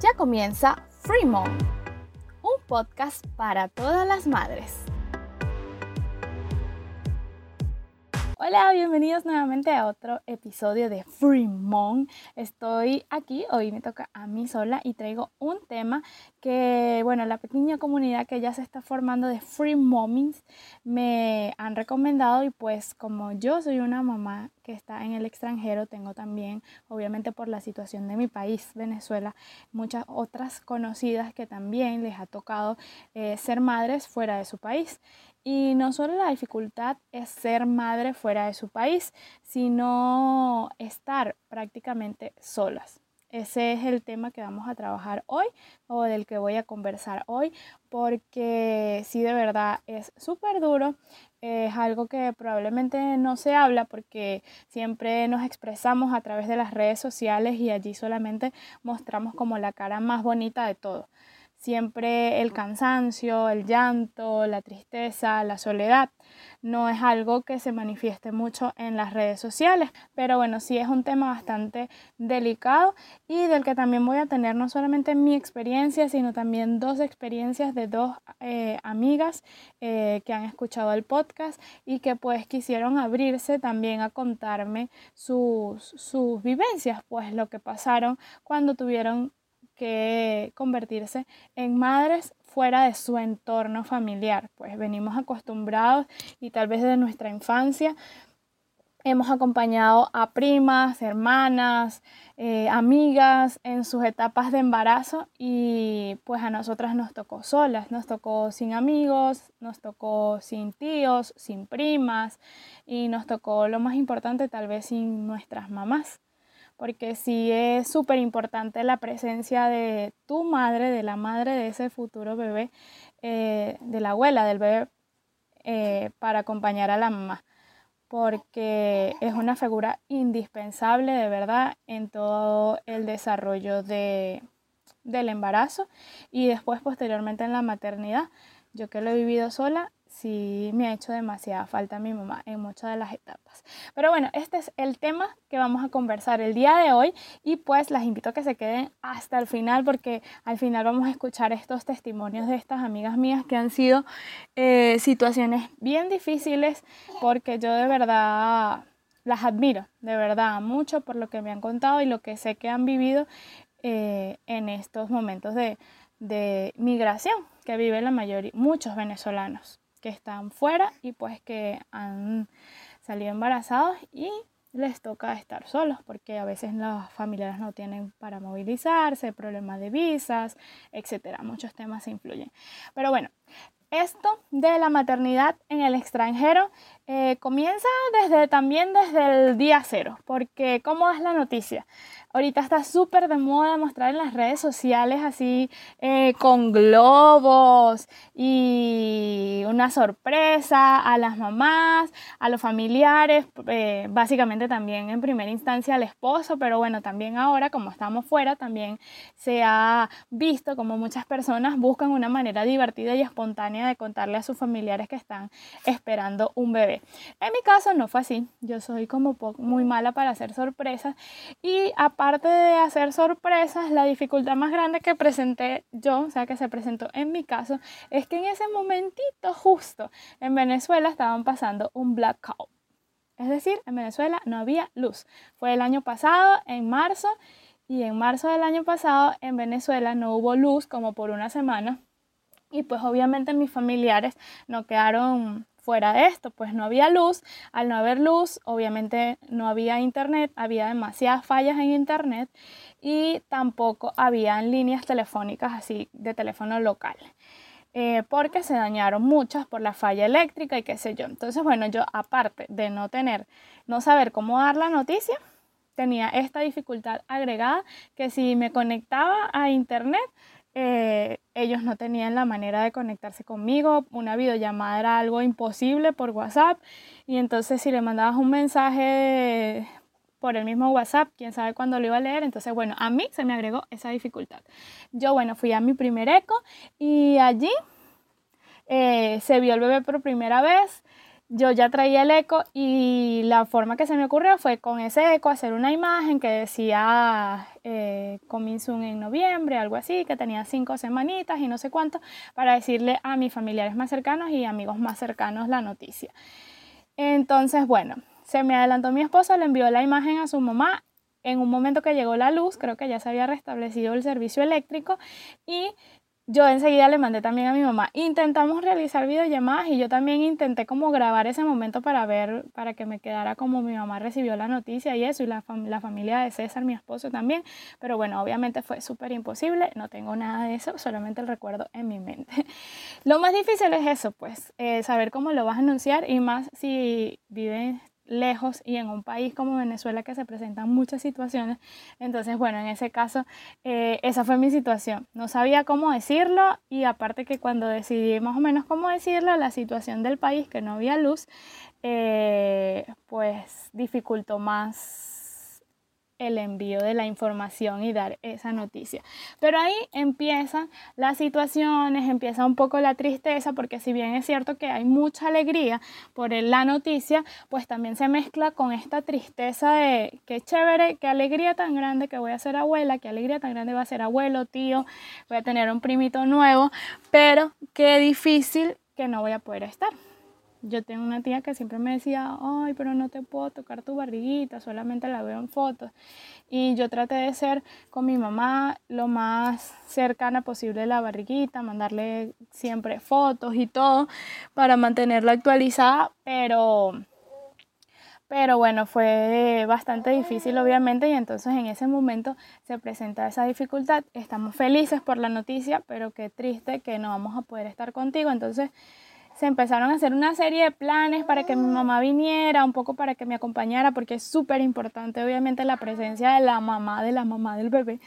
Ya comienza Free Mom, un podcast para todas las madres. Hola, bienvenidos nuevamente a otro episodio de Free Mom. Estoy aquí, hoy me toca a mí sola y traigo un tema que, bueno, la pequeña comunidad que ya se está formando de Free Mommings me han recomendado y pues como yo soy una mamá que está en el extranjero, tengo también, obviamente por la situación de mi país, Venezuela, muchas otras conocidas que también les ha tocado eh, ser madres fuera de su país. Y no solo la dificultad es ser madre fuera de su país, sino estar prácticamente solas. Ese es el tema que vamos a trabajar hoy o del que voy a conversar hoy, porque sí de verdad es súper duro, es algo que probablemente no se habla porque siempre nos expresamos a través de las redes sociales y allí solamente mostramos como la cara más bonita de todo siempre el cansancio, el llanto, la tristeza, la soledad. No es algo que se manifieste mucho en las redes sociales, pero bueno, sí es un tema bastante delicado y del que también voy a tener no solamente mi experiencia, sino también dos experiencias de dos eh, amigas eh, que han escuchado el podcast y que pues quisieron abrirse también a contarme sus, sus vivencias, pues lo que pasaron cuando tuvieron que convertirse en madres fuera de su entorno familiar. Pues venimos acostumbrados y tal vez desde nuestra infancia hemos acompañado a primas, hermanas, eh, amigas en sus etapas de embarazo y pues a nosotras nos tocó solas, nos tocó sin amigos, nos tocó sin tíos, sin primas y nos tocó lo más importante tal vez sin nuestras mamás porque sí es súper importante la presencia de tu madre, de la madre de ese futuro bebé, eh, de la abuela del bebé, eh, para acompañar a la mamá, porque es una figura indispensable de verdad en todo el desarrollo de, del embarazo y después posteriormente en la maternidad. Yo que lo he vivido sola, sí me ha hecho demasiada falta mi mamá en muchas de las etapas. Pero bueno, este es el tema que vamos a conversar el día de hoy y pues las invito a que se queden hasta el final porque al final vamos a escuchar estos testimonios de estas amigas mías que han sido eh, situaciones bien difíciles porque yo de verdad las admiro, de verdad, mucho por lo que me han contado y lo que sé que han vivido eh, en estos momentos de, de migración que viven la mayoría, muchos venezolanos que están fuera y pues que han salido embarazados y les toca estar solos porque a veces las familias no tienen para movilizarse, problemas de visas, etcétera. Muchos temas influyen. Pero bueno, esto de la maternidad en el extranjero eh, comienza desde también desde el día cero, porque ¿cómo es la noticia? Ahorita está súper de moda mostrar en las redes sociales así eh, con globos y una sorpresa a las mamás, a los familiares, eh, básicamente también en primera instancia al esposo, pero bueno, también ahora como estamos fuera, también se ha visto como muchas personas buscan una manera divertida y espontánea de contarle a sus familiares que están esperando un bebé. En mi caso no fue así, yo soy como muy mala para hacer sorpresas y aparte de hacer sorpresas, la dificultad más grande que presenté yo, o sea, que se presentó en mi caso, es que en ese momentito justo en Venezuela estaban pasando un blackout. Es decir, en Venezuela no había luz. Fue el año pasado, en marzo, y en marzo del año pasado en Venezuela no hubo luz como por una semana. Y pues obviamente mis familiares no quedaron fuera de esto, pues no había luz. Al no haber luz, obviamente no había internet, había demasiadas fallas en internet y tampoco había líneas telefónicas así de teléfono local. Eh, porque se dañaron muchas por la falla eléctrica y qué sé yo. Entonces, bueno, yo aparte de no tener, no saber cómo dar la noticia, tenía esta dificultad agregada que si me conectaba a internet, eh, ellos no tenían la manera de conectarse conmigo, una videollamada era algo imposible por WhatsApp y entonces si le mandabas un mensaje por el mismo WhatsApp, quién sabe cuándo lo iba a leer, entonces bueno, a mí se me agregó esa dificultad. Yo bueno, fui a mi primer eco y allí eh, se vio el bebé por primera vez yo ya traía el eco y la forma que se me ocurrió fue con ese eco hacer una imagen que decía eh, en noviembre, algo así, que tenía cinco semanitas y no sé cuánto, para decirle a mis familiares más cercanos y amigos más cercanos la noticia. Entonces, bueno, se me adelantó mi esposo, le envió la imagen a su mamá. En un momento que llegó la luz, creo que ya se había restablecido el servicio eléctrico y yo enseguida le mandé también a mi mamá. Intentamos realizar videollamadas y yo también intenté como grabar ese momento para ver, para que me quedara como mi mamá recibió la noticia y eso, y la, la familia de César, mi esposo también. Pero bueno, obviamente fue súper imposible, no tengo nada de eso, solamente el recuerdo en mi mente. Lo más difícil es eso, pues, eh, saber cómo lo vas a anunciar y más si vives lejos y en un país como Venezuela que se presentan muchas situaciones. Entonces, bueno, en ese caso, eh, esa fue mi situación. No sabía cómo decirlo y aparte que cuando decidí más o menos cómo decirlo, la situación del país, que no había luz, eh, pues dificultó más el envío de la información y dar esa noticia. Pero ahí empiezan las situaciones, empieza un poco la tristeza, porque si bien es cierto que hay mucha alegría por la noticia, pues también se mezcla con esta tristeza de qué chévere, qué alegría tan grande que voy a ser abuela, qué alegría tan grande va a ser abuelo, tío, voy a tener un primito nuevo, pero qué difícil que no voy a poder estar. Yo tengo una tía que siempre me decía, ay, pero no te puedo tocar tu barriguita, solamente la veo en fotos. Y yo traté de ser con mi mamá lo más cercana posible de la barriguita, mandarle siempre fotos y todo para mantenerla actualizada, pero pero bueno, fue bastante difícil obviamente y entonces en ese momento se presenta esa dificultad. Estamos felices por la noticia, pero qué triste que no vamos a poder estar contigo. Entonces se empezaron a hacer una serie de planes para que mi mamá viniera, un poco para que me acompañara, porque es súper importante obviamente la presencia de la mamá, de la mamá del bebé.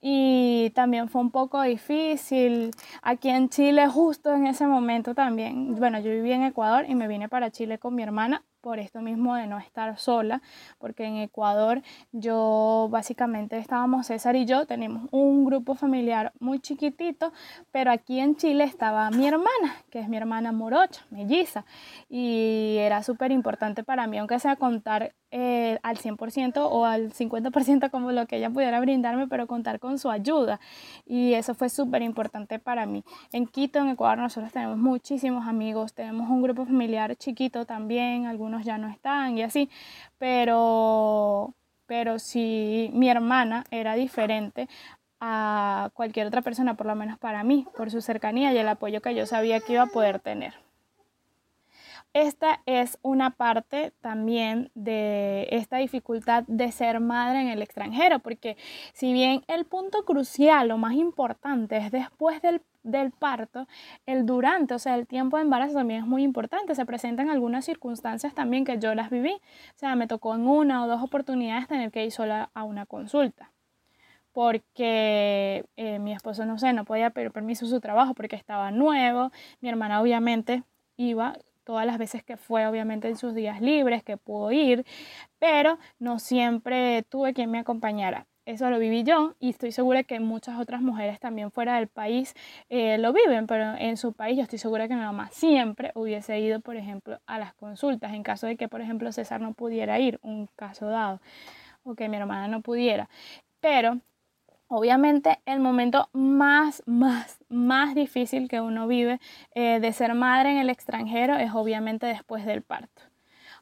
Y también fue un poco difícil. Aquí en Chile, justo en ese momento también, bueno, yo viví en Ecuador y me vine para Chile con mi hermana por esto mismo de no estar sola, porque en Ecuador yo básicamente estábamos César y yo, tenemos un grupo familiar muy chiquitito, pero aquí en Chile estaba mi hermana, que es mi hermana morocha, melliza, y era súper importante para mí, aunque sea contar eh, al 100% o al 50% como lo que ella pudiera brindarme, pero contar con su ayuda. Y eso fue súper importante para mí. En Quito, en Ecuador, nosotros tenemos muchísimos amigos, tenemos un grupo familiar chiquito también, algunos ya no están y así, pero, pero si mi hermana era diferente a cualquier otra persona, por lo menos para mí, por su cercanía y el apoyo que yo sabía que iba a poder tener. Esta es una parte también de esta dificultad de ser madre en el extranjero, porque si bien el punto crucial, lo más importante es después del, del parto, el durante, o sea, el tiempo de embarazo también es muy importante. Se presentan algunas circunstancias también que yo las viví. O sea, me tocó en una o dos oportunidades tener que ir sola a una consulta porque eh, mi esposo, no sé, no podía pedir permiso a su trabajo porque estaba nuevo, mi hermana obviamente iba todas las veces que fue, obviamente en sus días libres, que pudo ir, pero no siempre tuve quien me acompañara. Eso lo viví yo y estoy segura que muchas otras mujeres también fuera del país eh, lo viven, pero en su país yo estoy segura que mi mamá siempre hubiese ido, por ejemplo, a las consultas en caso de que, por ejemplo, César no pudiera ir, un caso dado, o que mi hermana no pudiera. Pero Obviamente el momento más, más, más difícil que uno vive eh, de ser madre en el extranjero es obviamente después del parto.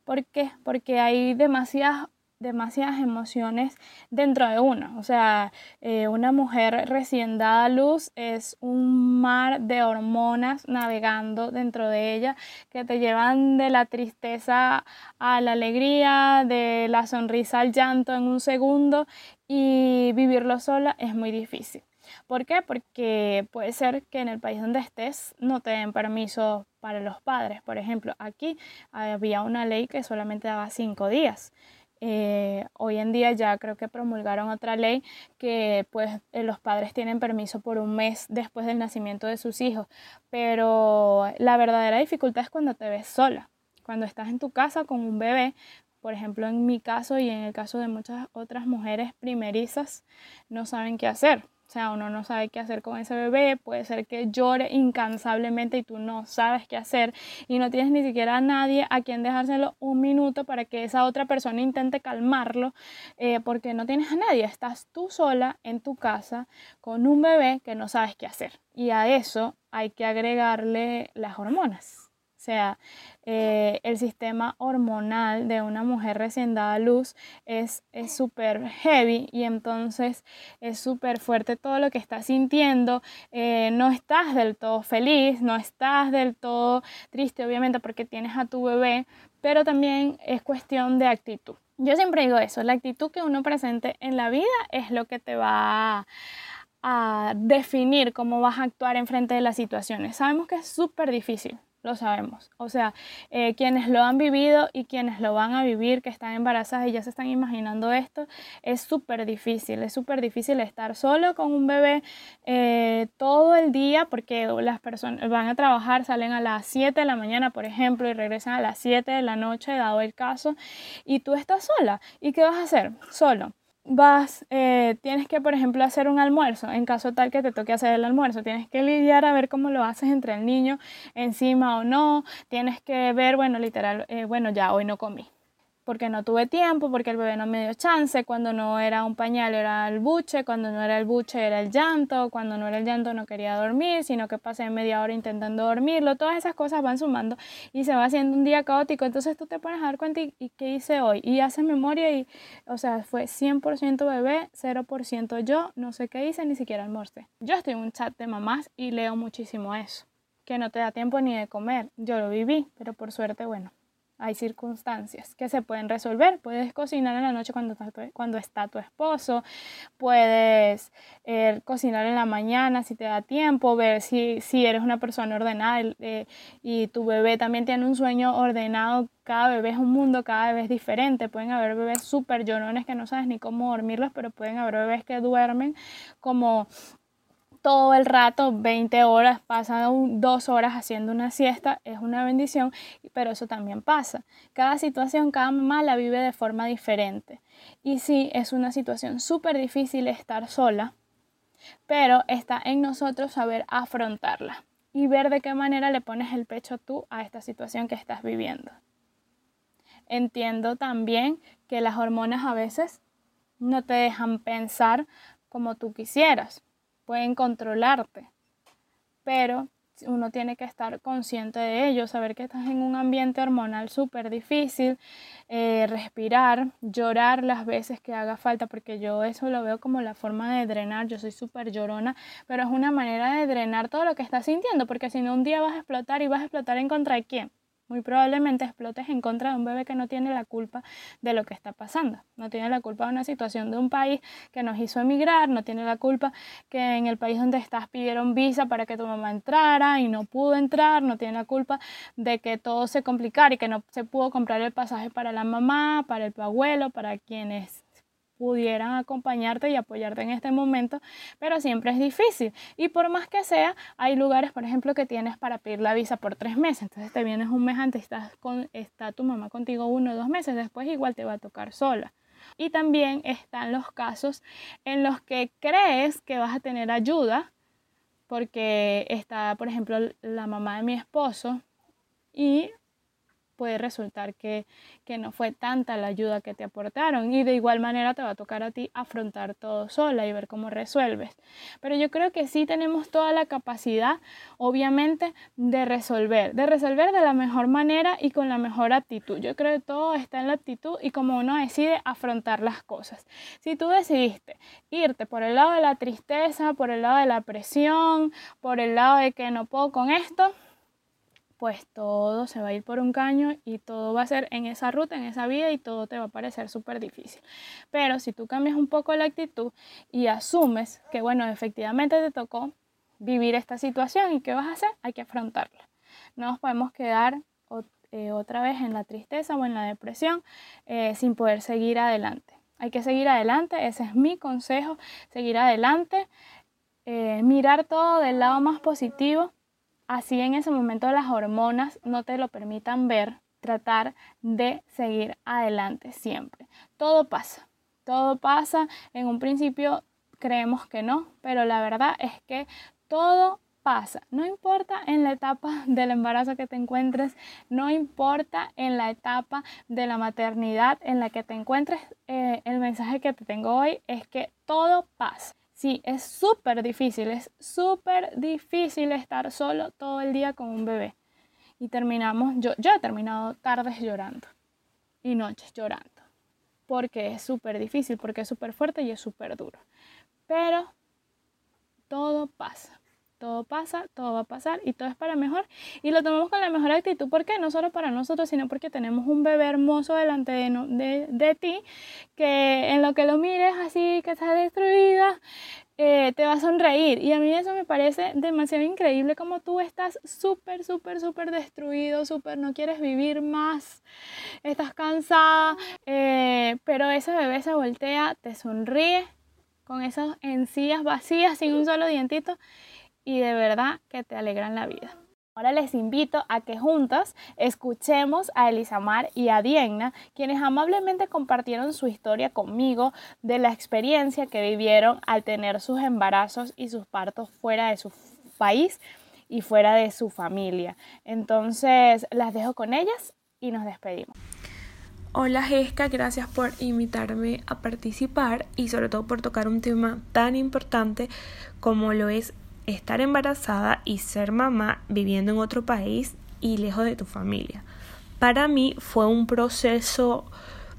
¿Por qué? Porque hay demasiadas demasiadas emociones dentro de uno. O sea, eh, una mujer recién dada a luz es un mar de hormonas navegando dentro de ella que te llevan de la tristeza a la alegría, de la sonrisa al llanto en un segundo y vivirlo sola es muy difícil. ¿Por qué? Porque puede ser que en el país donde estés no te den permiso para los padres. Por ejemplo, aquí había una ley que solamente daba cinco días. Eh, hoy en día ya creo que promulgaron otra ley que pues eh, los padres tienen permiso por un mes después del nacimiento de sus hijos, pero la verdadera dificultad es cuando te ves sola, cuando estás en tu casa con un bebé, por ejemplo en mi caso y en el caso de muchas otras mujeres primerizas, no saben qué hacer. O sea, uno no sabe qué hacer con ese bebé, puede ser que llore incansablemente y tú no sabes qué hacer y no tienes ni siquiera a nadie a quien dejárselo un minuto para que esa otra persona intente calmarlo, eh, porque no tienes a nadie, estás tú sola en tu casa con un bebé que no sabes qué hacer. Y a eso hay que agregarle las hormonas. Sea, eh, el sistema hormonal de una mujer recién dada a luz es súper heavy y entonces es súper fuerte todo lo que estás sintiendo. Eh, no estás del todo feliz, no estás del todo triste, obviamente, porque tienes a tu bebé, pero también es cuestión de actitud. Yo siempre digo eso, la actitud que uno presente en la vida es lo que te va a definir cómo vas a actuar en frente de las situaciones. Sabemos que es súper difícil, lo sabemos. O sea, eh, quienes lo han vivido y quienes lo van a vivir, que están embarazadas y ya se están imaginando esto, es súper difícil. Es súper difícil estar solo con un bebé eh, todo el día porque las personas van a trabajar, salen a las 7 de la mañana, por ejemplo, y regresan a las 7 de la noche, dado el caso, y tú estás sola. ¿Y qué vas a hacer? Solo vas, eh, tienes que, por ejemplo, hacer un almuerzo, en caso tal que te toque hacer el almuerzo, tienes que lidiar a ver cómo lo haces entre el niño encima o no, tienes que ver, bueno, literal, eh, bueno, ya hoy no comí porque no tuve tiempo, porque el bebé no me dio chance, cuando no era un pañal era el buche, cuando no era el buche era el llanto, cuando no era el llanto no quería dormir, sino que pasé media hora intentando dormirlo, todas esas cosas van sumando y se va haciendo un día caótico, entonces tú te pones a dar cuenta y, qué hice hoy. Y haces memoria y, o sea, fue 100% bebé, 0% yo, no sé qué hice, ni siquiera almorcé. Yo estoy en un chat de mamás y leo muchísimo eso, que no te da tiempo ni de comer, yo lo viví, pero por suerte, bueno, hay circunstancias que se pueden resolver. Puedes cocinar en la noche cuando está tu, cuando está tu esposo, puedes eh, cocinar en la mañana si te da tiempo, ver si, si eres una persona ordenada eh, y tu bebé también tiene un sueño ordenado. Cada bebé es un mundo, cada bebé es diferente. Pueden haber bebés súper llorones que no sabes ni cómo dormirlos, pero pueden haber bebés que duermen como todo el rato, 20 horas, pasan dos horas haciendo una siesta, es una bendición, pero eso también pasa. Cada situación, cada mamá la vive de forma diferente. Y sí, es una situación súper difícil estar sola, pero está en nosotros saber afrontarla y ver de qué manera le pones el pecho tú a esta situación que estás viviendo. Entiendo también que las hormonas a veces no te dejan pensar como tú quisieras pueden controlarte, pero uno tiene que estar consciente de ello, saber que estás en un ambiente hormonal súper difícil, eh, respirar, llorar las veces que haga falta, porque yo eso lo veo como la forma de drenar, yo soy súper llorona, pero es una manera de drenar todo lo que estás sintiendo, porque si no un día vas a explotar y vas a explotar en contra de quién, muy probablemente explotes en contra de un bebé que no tiene la culpa de lo que está pasando. No tiene la culpa de una situación de un país que nos hizo emigrar, no tiene la culpa que en el país donde estás pidieron visa para que tu mamá entrara y no pudo entrar, no tiene la culpa de que todo se complicara y que no se pudo comprar el pasaje para la mamá, para el abuelo, para quienes pudieran acompañarte y apoyarte en este momento, pero siempre es difícil. Y por más que sea, hay lugares, por ejemplo, que tienes para pedir la visa por tres meses. Entonces te vienes un mes antes, estás con, está tu mamá contigo uno o dos meses, después igual te va a tocar sola. Y también están los casos en los que crees que vas a tener ayuda, porque está, por ejemplo, la mamá de mi esposo y puede resultar que, no fue tanta la ayuda que te aportaron y de igual manera te va a tocar a ti afrontar todo sola y ver cómo resuelves. Pero yo creo que sí tenemos toda la capacidad, obviamente, de resolver, de resolver de la mejor manera y con la mejor actitud. Yo creo que todo está en la actitud y como uno decide afrontar las cosas. Si tú decidiste irte por el lado de la tristeza, por el lado de la presión, por el lado de que no puedo con esto, pues todo se va a ir por un caño y todo va a ser en esa ruta, en esa vida y todo te va a parecer súper difícil. Pero si tú cambias un poco la actitud y asumes que, bueno, efectivamente te tocó vivir esta situación y qué vas a hacer, hay que afrontarla. No nos podemos quedar eh, otra vez en la tristeza o en la depresión eh, sin poder seguir adelante. Hay que seguir adelante, ese es mi consejo, seguir adelante, eh, mirar todo del lado más positivo así en ese momento las hormonas no te lo permitan ver, tratar de seguir adelante siempre. Todo pasa, todo pasa. En un principio creemos que no, pero la verdad es que todo pasa. No importa en la etapa del embarazo que te encuentres, no importa en la etapa de la maternidad en la que te encuentres, eh, el mensaje que te tengo hoy es que todo pasa. Sí, es súper difícil, es súper difícil estar solo todo el día con un bebé. Y terminamos, yo, yo he terminado tardes llorando y noches llorando, porque es súper difícil, porque es súper fuerte y es súper duro. Pero todo pasa todo pasa, todo va a pasar y todo es para mejor. Y lo tomamos con la mejor actitud. ¿Por qué? No solo para nosotros, sino porque tenemos un bebé hermoso delante de, de, ti, que en lo que lo mires así, que está destruida, eh, te va a sonreír. Y a mí eso me parece demasiado increíble como tú estás súper, súper, súper destruido, súper no quieres vivir más, estás cansada, eh, pero ese bebé se voltea, te sonríe con esas encías vacías, sin un solo dientito y de verdad que te alegran la vida. Ahora les invito a que juntas escuchemos a Elisamar y a Diegna, quienes amablemente compartieron su historia conmigo de la experiencia que vivieron al tener sus embarazos y sus partos fuera de su país y fuera de su familia. Entonces las dejo con ellas y nos despedimos. Hola Jessica, gracias por invitarme a participar y sobre todo por tocar un tema tan importante como lo es estar embarazada y ser mamá viviendo en otro país y lejos de tu familia. Para mí fue un proceso,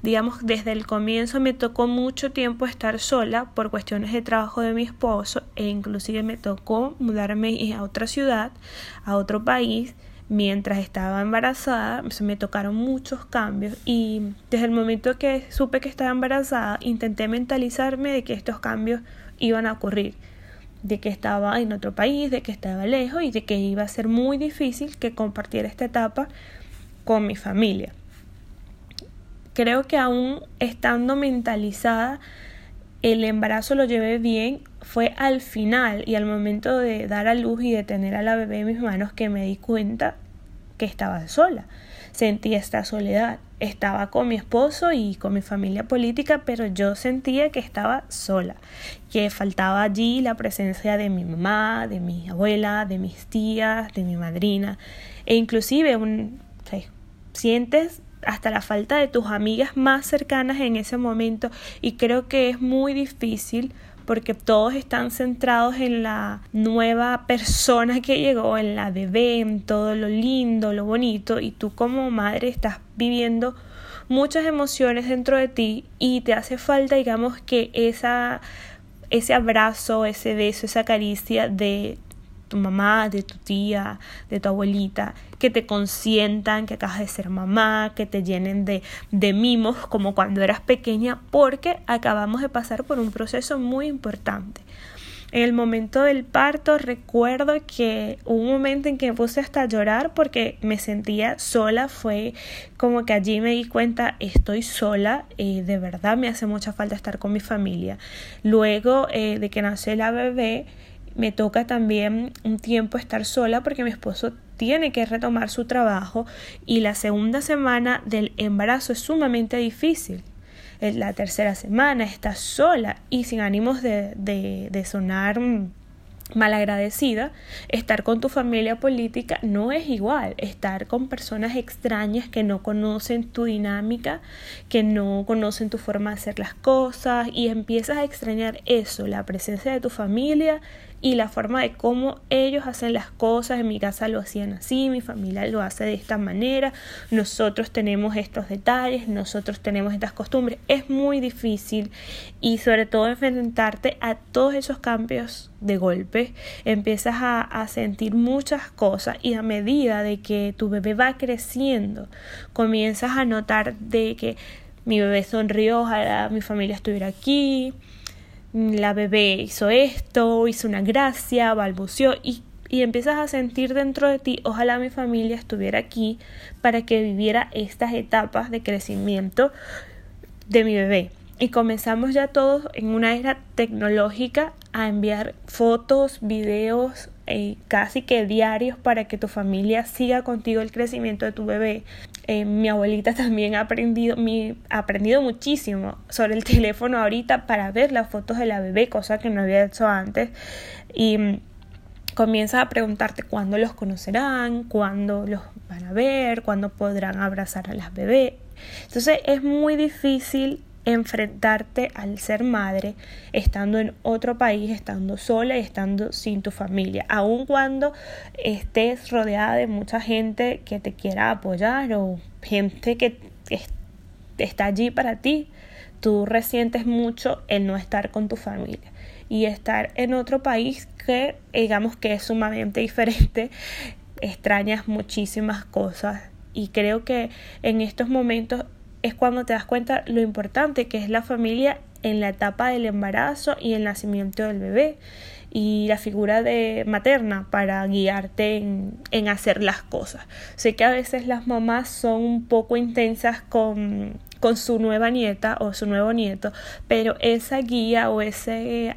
digamos, desde el comienzo me tocó mucho tiempo estar sola por cuestiones de trabajo de mi esposo e inclusive me tocó mudarme a otra ciudad, a otro país. Mientras estaba embarazada, me tocaron muchos cambios y desde el momento que supe que estaba embarazada, intenté mentalizarme de que estos cambios iban a ocurrir de que estaba en otro país, de que estaba lejos y de que iba a ser muy difícil que compartiera esta etapa con mi familia. Creo que aún estando mentalizada, el embarazo lo llevé bien, fue al final y al momento de dar a luz y de tener a la bebé en mis manos que me di cuenta que estaba sola. Sentí esta soledad. Estaba con mi esposo y con mi familia política, pero yo sentía que estaba sola, que faltaba allí la presencia de mi mamá, de mi abuela, de mis tías, de mi madrina, e inclusive un, sientes hasta la falta de tus amigas más cercanas en ese momento y creo que es muy difícil porque todos están centrados en la nueva persona que llegó, en la bebé, en todo lo lindo, lo bonito, y tú como madre estás viviendo muchas emociones dentro de ti y te hace falta, digamos, que esa, ese abrazo, ese beso, esa caricia de tu mamá, de tu tía, de tu abuelita, que te consientan, que acabas de ser mamá, que te llenen de, de mimos como cuando eras pequeña, porque acabamos de pasar por un proceso muy importante. En el momento del parto recuerdo que un momento en que puse hasta a llorar porque me sentía sola, fue como que allí me di cuenta estoy sola, y de verdad me hace mucha falta estar con mi familia. Luego eh, de que nació la bebé, me toca también un tiempo estar sola porque mi esposo tiene que retomar su trabajo y la segunda semana del embarazo es sumamente difícil. La tercera semana estás sola y sin ánimos de, de, de sonar malagradecida, estar con tu familia política no es igual. Estar con personas extrañas que no conocen tu dinámica, que no conocen tu forma de hacer las cosas y empiezas a extrañar eso, la presencia de tu familia y la forma de cómo ellos hacen las cosas. En mi casa lo hacían así, mi familia lo hace de esta manera, nosotros tenemos estos detalles, nosotros tenemos estas costumbres. Es muy difícil y sobre todo enfrentarte a todos esos cambios de golpe. Empiezas a, a sentir muchas cosas y a medida de que tu bebé va creciendo, comienzas a notar de que mi bebé sonrió, ojalá mi familia estuviera aquí, la bebé hizo esto, hizo una gracia, balbuceó y, y empiezas a sentir dentro de ti, ojalá mi familia estuviera aquí para que viviera estas etapas de crecimiento de mi bebé. Y comenzamos ya todos en una era tecnológica a enviar fotos, videos, eh, casi que diarios para que tu familia siga contigo el crecimiento de tu bebé. Eh, mi abuelita también ha aprendido, ha aprendido muchísimo sobre el teléfono ahorita para ver las fotos de la bebé, cosa que no había hecho antes. Y mm, comienza a preguntarte cuándo los conocerán, cuándo los van a ver, cuándo podrán abrazar a las bebés. Entonces es muy difícil enfrentarte al ser madre estando en otro país, estando sola y estando sin tu familia, aun cuando estés rodeada de mucha gente que te quiera apoyar o gente que está allí para ti, tú resientes mucho el no estar con tu familia y estar en otro país que digamos que es sumamente diferente, extrañas muchísimas cosas. Y creo que en estos momentos es cuando te das cuenta lo importante que es la familia en la etapa del embarazo y el nacimiento del bebé y la figura de materna para guiarte en, en, hacer las cosas. Sé que a veces las mamás son un poco intensas con, con su nueva nieta o su nuevo nieto, pero esa guía o ese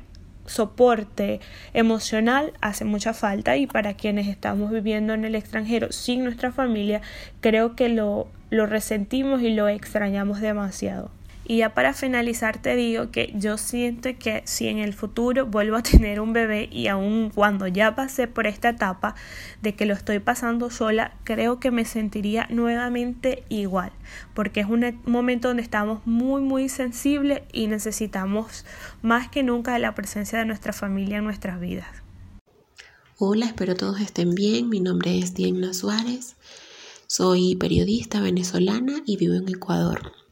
soporte emocional hace mucha falta y para quienes estamos viviendo en el extranjero sin nuestra familia creo que lo, lo resentimos y lo extrañamos demasiado. Y ya para finalizar te digo que yo siento que si en el futuro vuelvo a tener un bebé y aun cuando ya pasé por esta etapa de que lo estoy pasando sola, creo que me sentiría nuevamente igual, porque es un momento donde estamos muy muy sensibles y necesitamos más que nunca la presencia de nuestra familia en nuestras vidas. Hola, espero todos estén bien. Mi nombre es Diana Suárez. Soy periodista venezolana y vivo en Ecuador.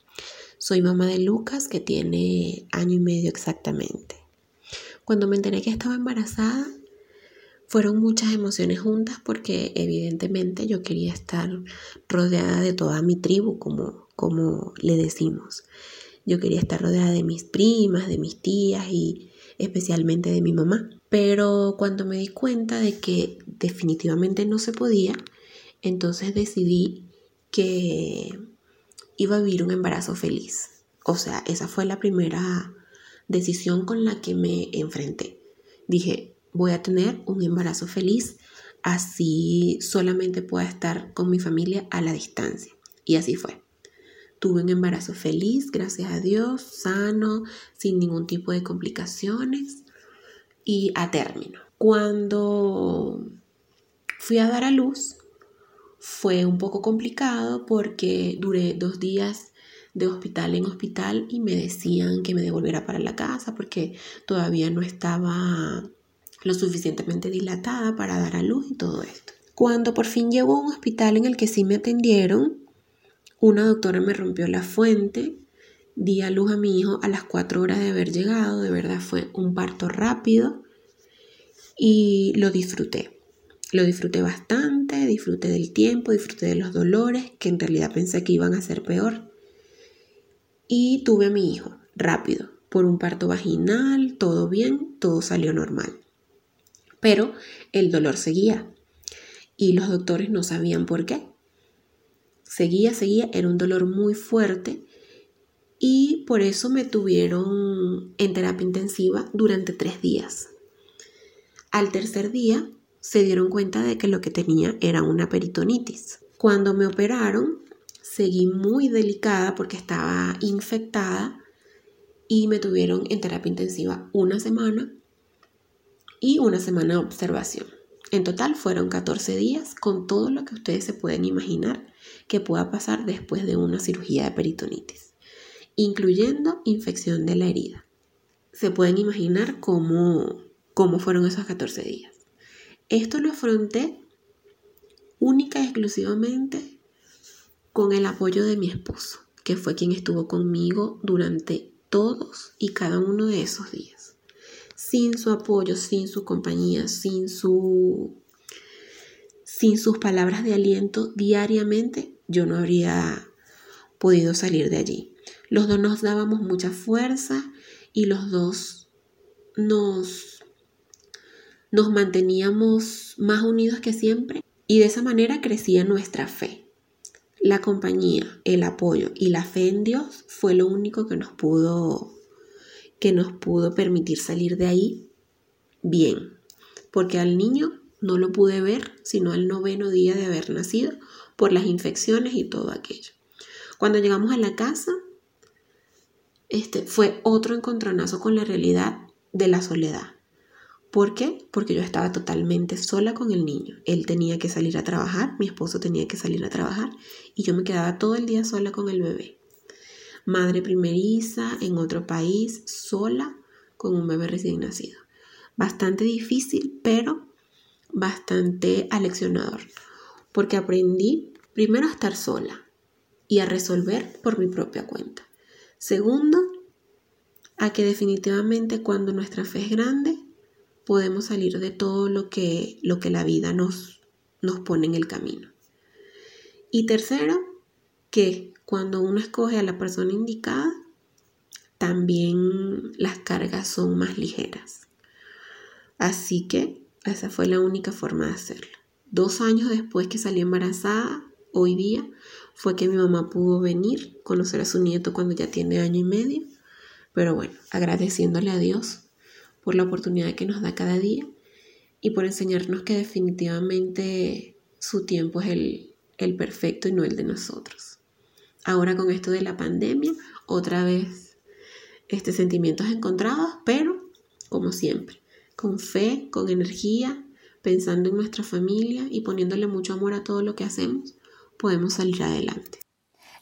Soy mamá de Lucas, que tiene año y medio exactamente. Cuando me enteré que estaba embarazada, fueron muchas emociones juntas porque evidentemente yo quería estar rodeada de toda mi tribu, como, como le decimos. Yo quería estar rodeada de mis primas, de mis tías y especialmente de mi mamá. Pero cuando me di cuenta de que definitivamente no se podía, entonces decidí que iba a vivir un embarazo feliz. O sea, esa fue la primera decisión con la que me enfrenté. Dije, voy a tener un embarazo feliz, así solamente pueda estar con mi familia a la distancia. Y así fue. Tuve un embarazo feliz, gracias a Dios, sano, sin ningún tipo de complicaciones y a término. Cuando fui a dar a luz, fue un poco complicado porque duré dos días de hospital en hospital y me decían que me devolviera para la casa porque todavía no estaba lo suficientemente dilatada para dar a luz y todo esto. Cuando por fin llegó a un hospital en el que sí me atendieron, una doctora me rompió la fuente, di a luz a mi hijo a las cuatro horas de haber llegado, de verdad fue un parto rápido y lo disfruté. Lo disfruté bastante, disfruté del tiempo, disfruté de los dolores, que en realidad pensé que iban a ser peor. Y tuve a mi hijo, rápido, por un parto vaginal, todo bien, todo salió normal. Pero el dolor seguía y los doctores no sabían por qué. Seguía, seguía, era un dolor muy fuerte y por eso me tuvieron en terapia intensiva durante tres días. Al tercer día se dieron cuenta de que lo que tenía era una peritonitis. Cuando me operaron, seguí muy delicada porque estaba infectada y me tuvieron en terapia intensiva una semana y una semana de observación. En total fueron 14 días con todo lo que ustedes se pueden imaginar que pueda pasar después de una cirugía de peritonitis, incluyendo infección de la herida. Se pueden imaginar cómo, cómo fueron esos 14 días. Esto lo afronté única y exclusivamente con el apoyo de mi esposo, que fue quien estuvo conmigo durante todos y cada uno de esos días. Sin su apoyo, sin su compañía, sin su sin sus palabras de aliento diariamente, yo no habría podido salir de allí. Los dos nos dábamos mucha fuerza y los dos nos nos manteníamos más unidos que siempre y de esa manera crecía nuestra fe. La compañía, el apoyo y la fe en Dios fue lo único que nos pudo que nos pudo permitir salir de ahí bien, porque al niño no lo pude ver sino al noveno día de haber nacido por las infecciones y todo aquello. Cuando llegamos a la casa, este fue otro encontronazo con la realidad de la soledad. ¿Por qué? Porque yo estaba totalmente sola con el niño. Él tenía que salir a trabajar, mi esposo tenía que salir a trabajar y yo me quedaba todo el día sola con el bebé. Madre primeriza en otro país, sola con un bebé recién nacido. Bastante difícil, pero bastante aleccionador, porque aprendí primero a estar sola y a resolver por mi propia cuenta. Segundo, a que definitivamente cuando nuestra fe es grande, podemos salir de todo lo que, lo que la vida nos, nos pone en el camino. Y tercero, que cuando uno escoge a la persona indicada, también las cargas son más ligeras. Así que esa fue la única forma de hacerlo. Dos años después que salí embarazada, hoy día, fue que mi mamá pudo venir, conocer a su nieto cuando ya tiene año y medio. Pero bueno, agradeciéndole a Dios por la oportunidad que nos da cada día y por enseñarnos que definitivamente su tiempo es el, el perfecto y no el de nosotros. Ahora con esto de la pandemia, otra vez este, sentimientos encontrados, pero como siempre, con fe, con energía, pensando en nuestra familia y poniéndole mucho amor a todo lo que hacemos, podemos salir adelante.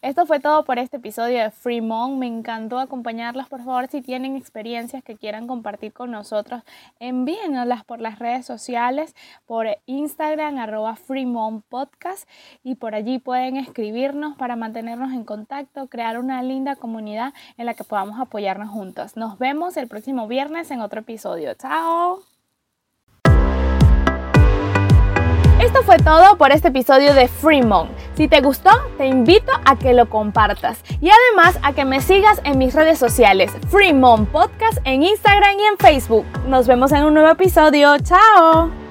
Esto fue todo por este episodio de Free Mom. Me encantó acompañarlas. Por favor, si tienen experiencias que quieran compartir con nosotros, envíennoslas por las redes sociales, por Instagram, arroba Free Mom Podcast. Y por allí pueden escribirnos para mantenernos en contacto, crear una linda comunidad en la que podamos apoyarnos juntos. Nos vemos el próximo viernes en otro episodio. ¡Chao! Esto fue todo por este episodio de Fremont. Si te gustó, te invito a que lo compartas y además a que me sigas en mis redes sociales, Fremont Podcast en Instagram y en Facebook. Nos vemos en un nuevo episodio. ¡Chao!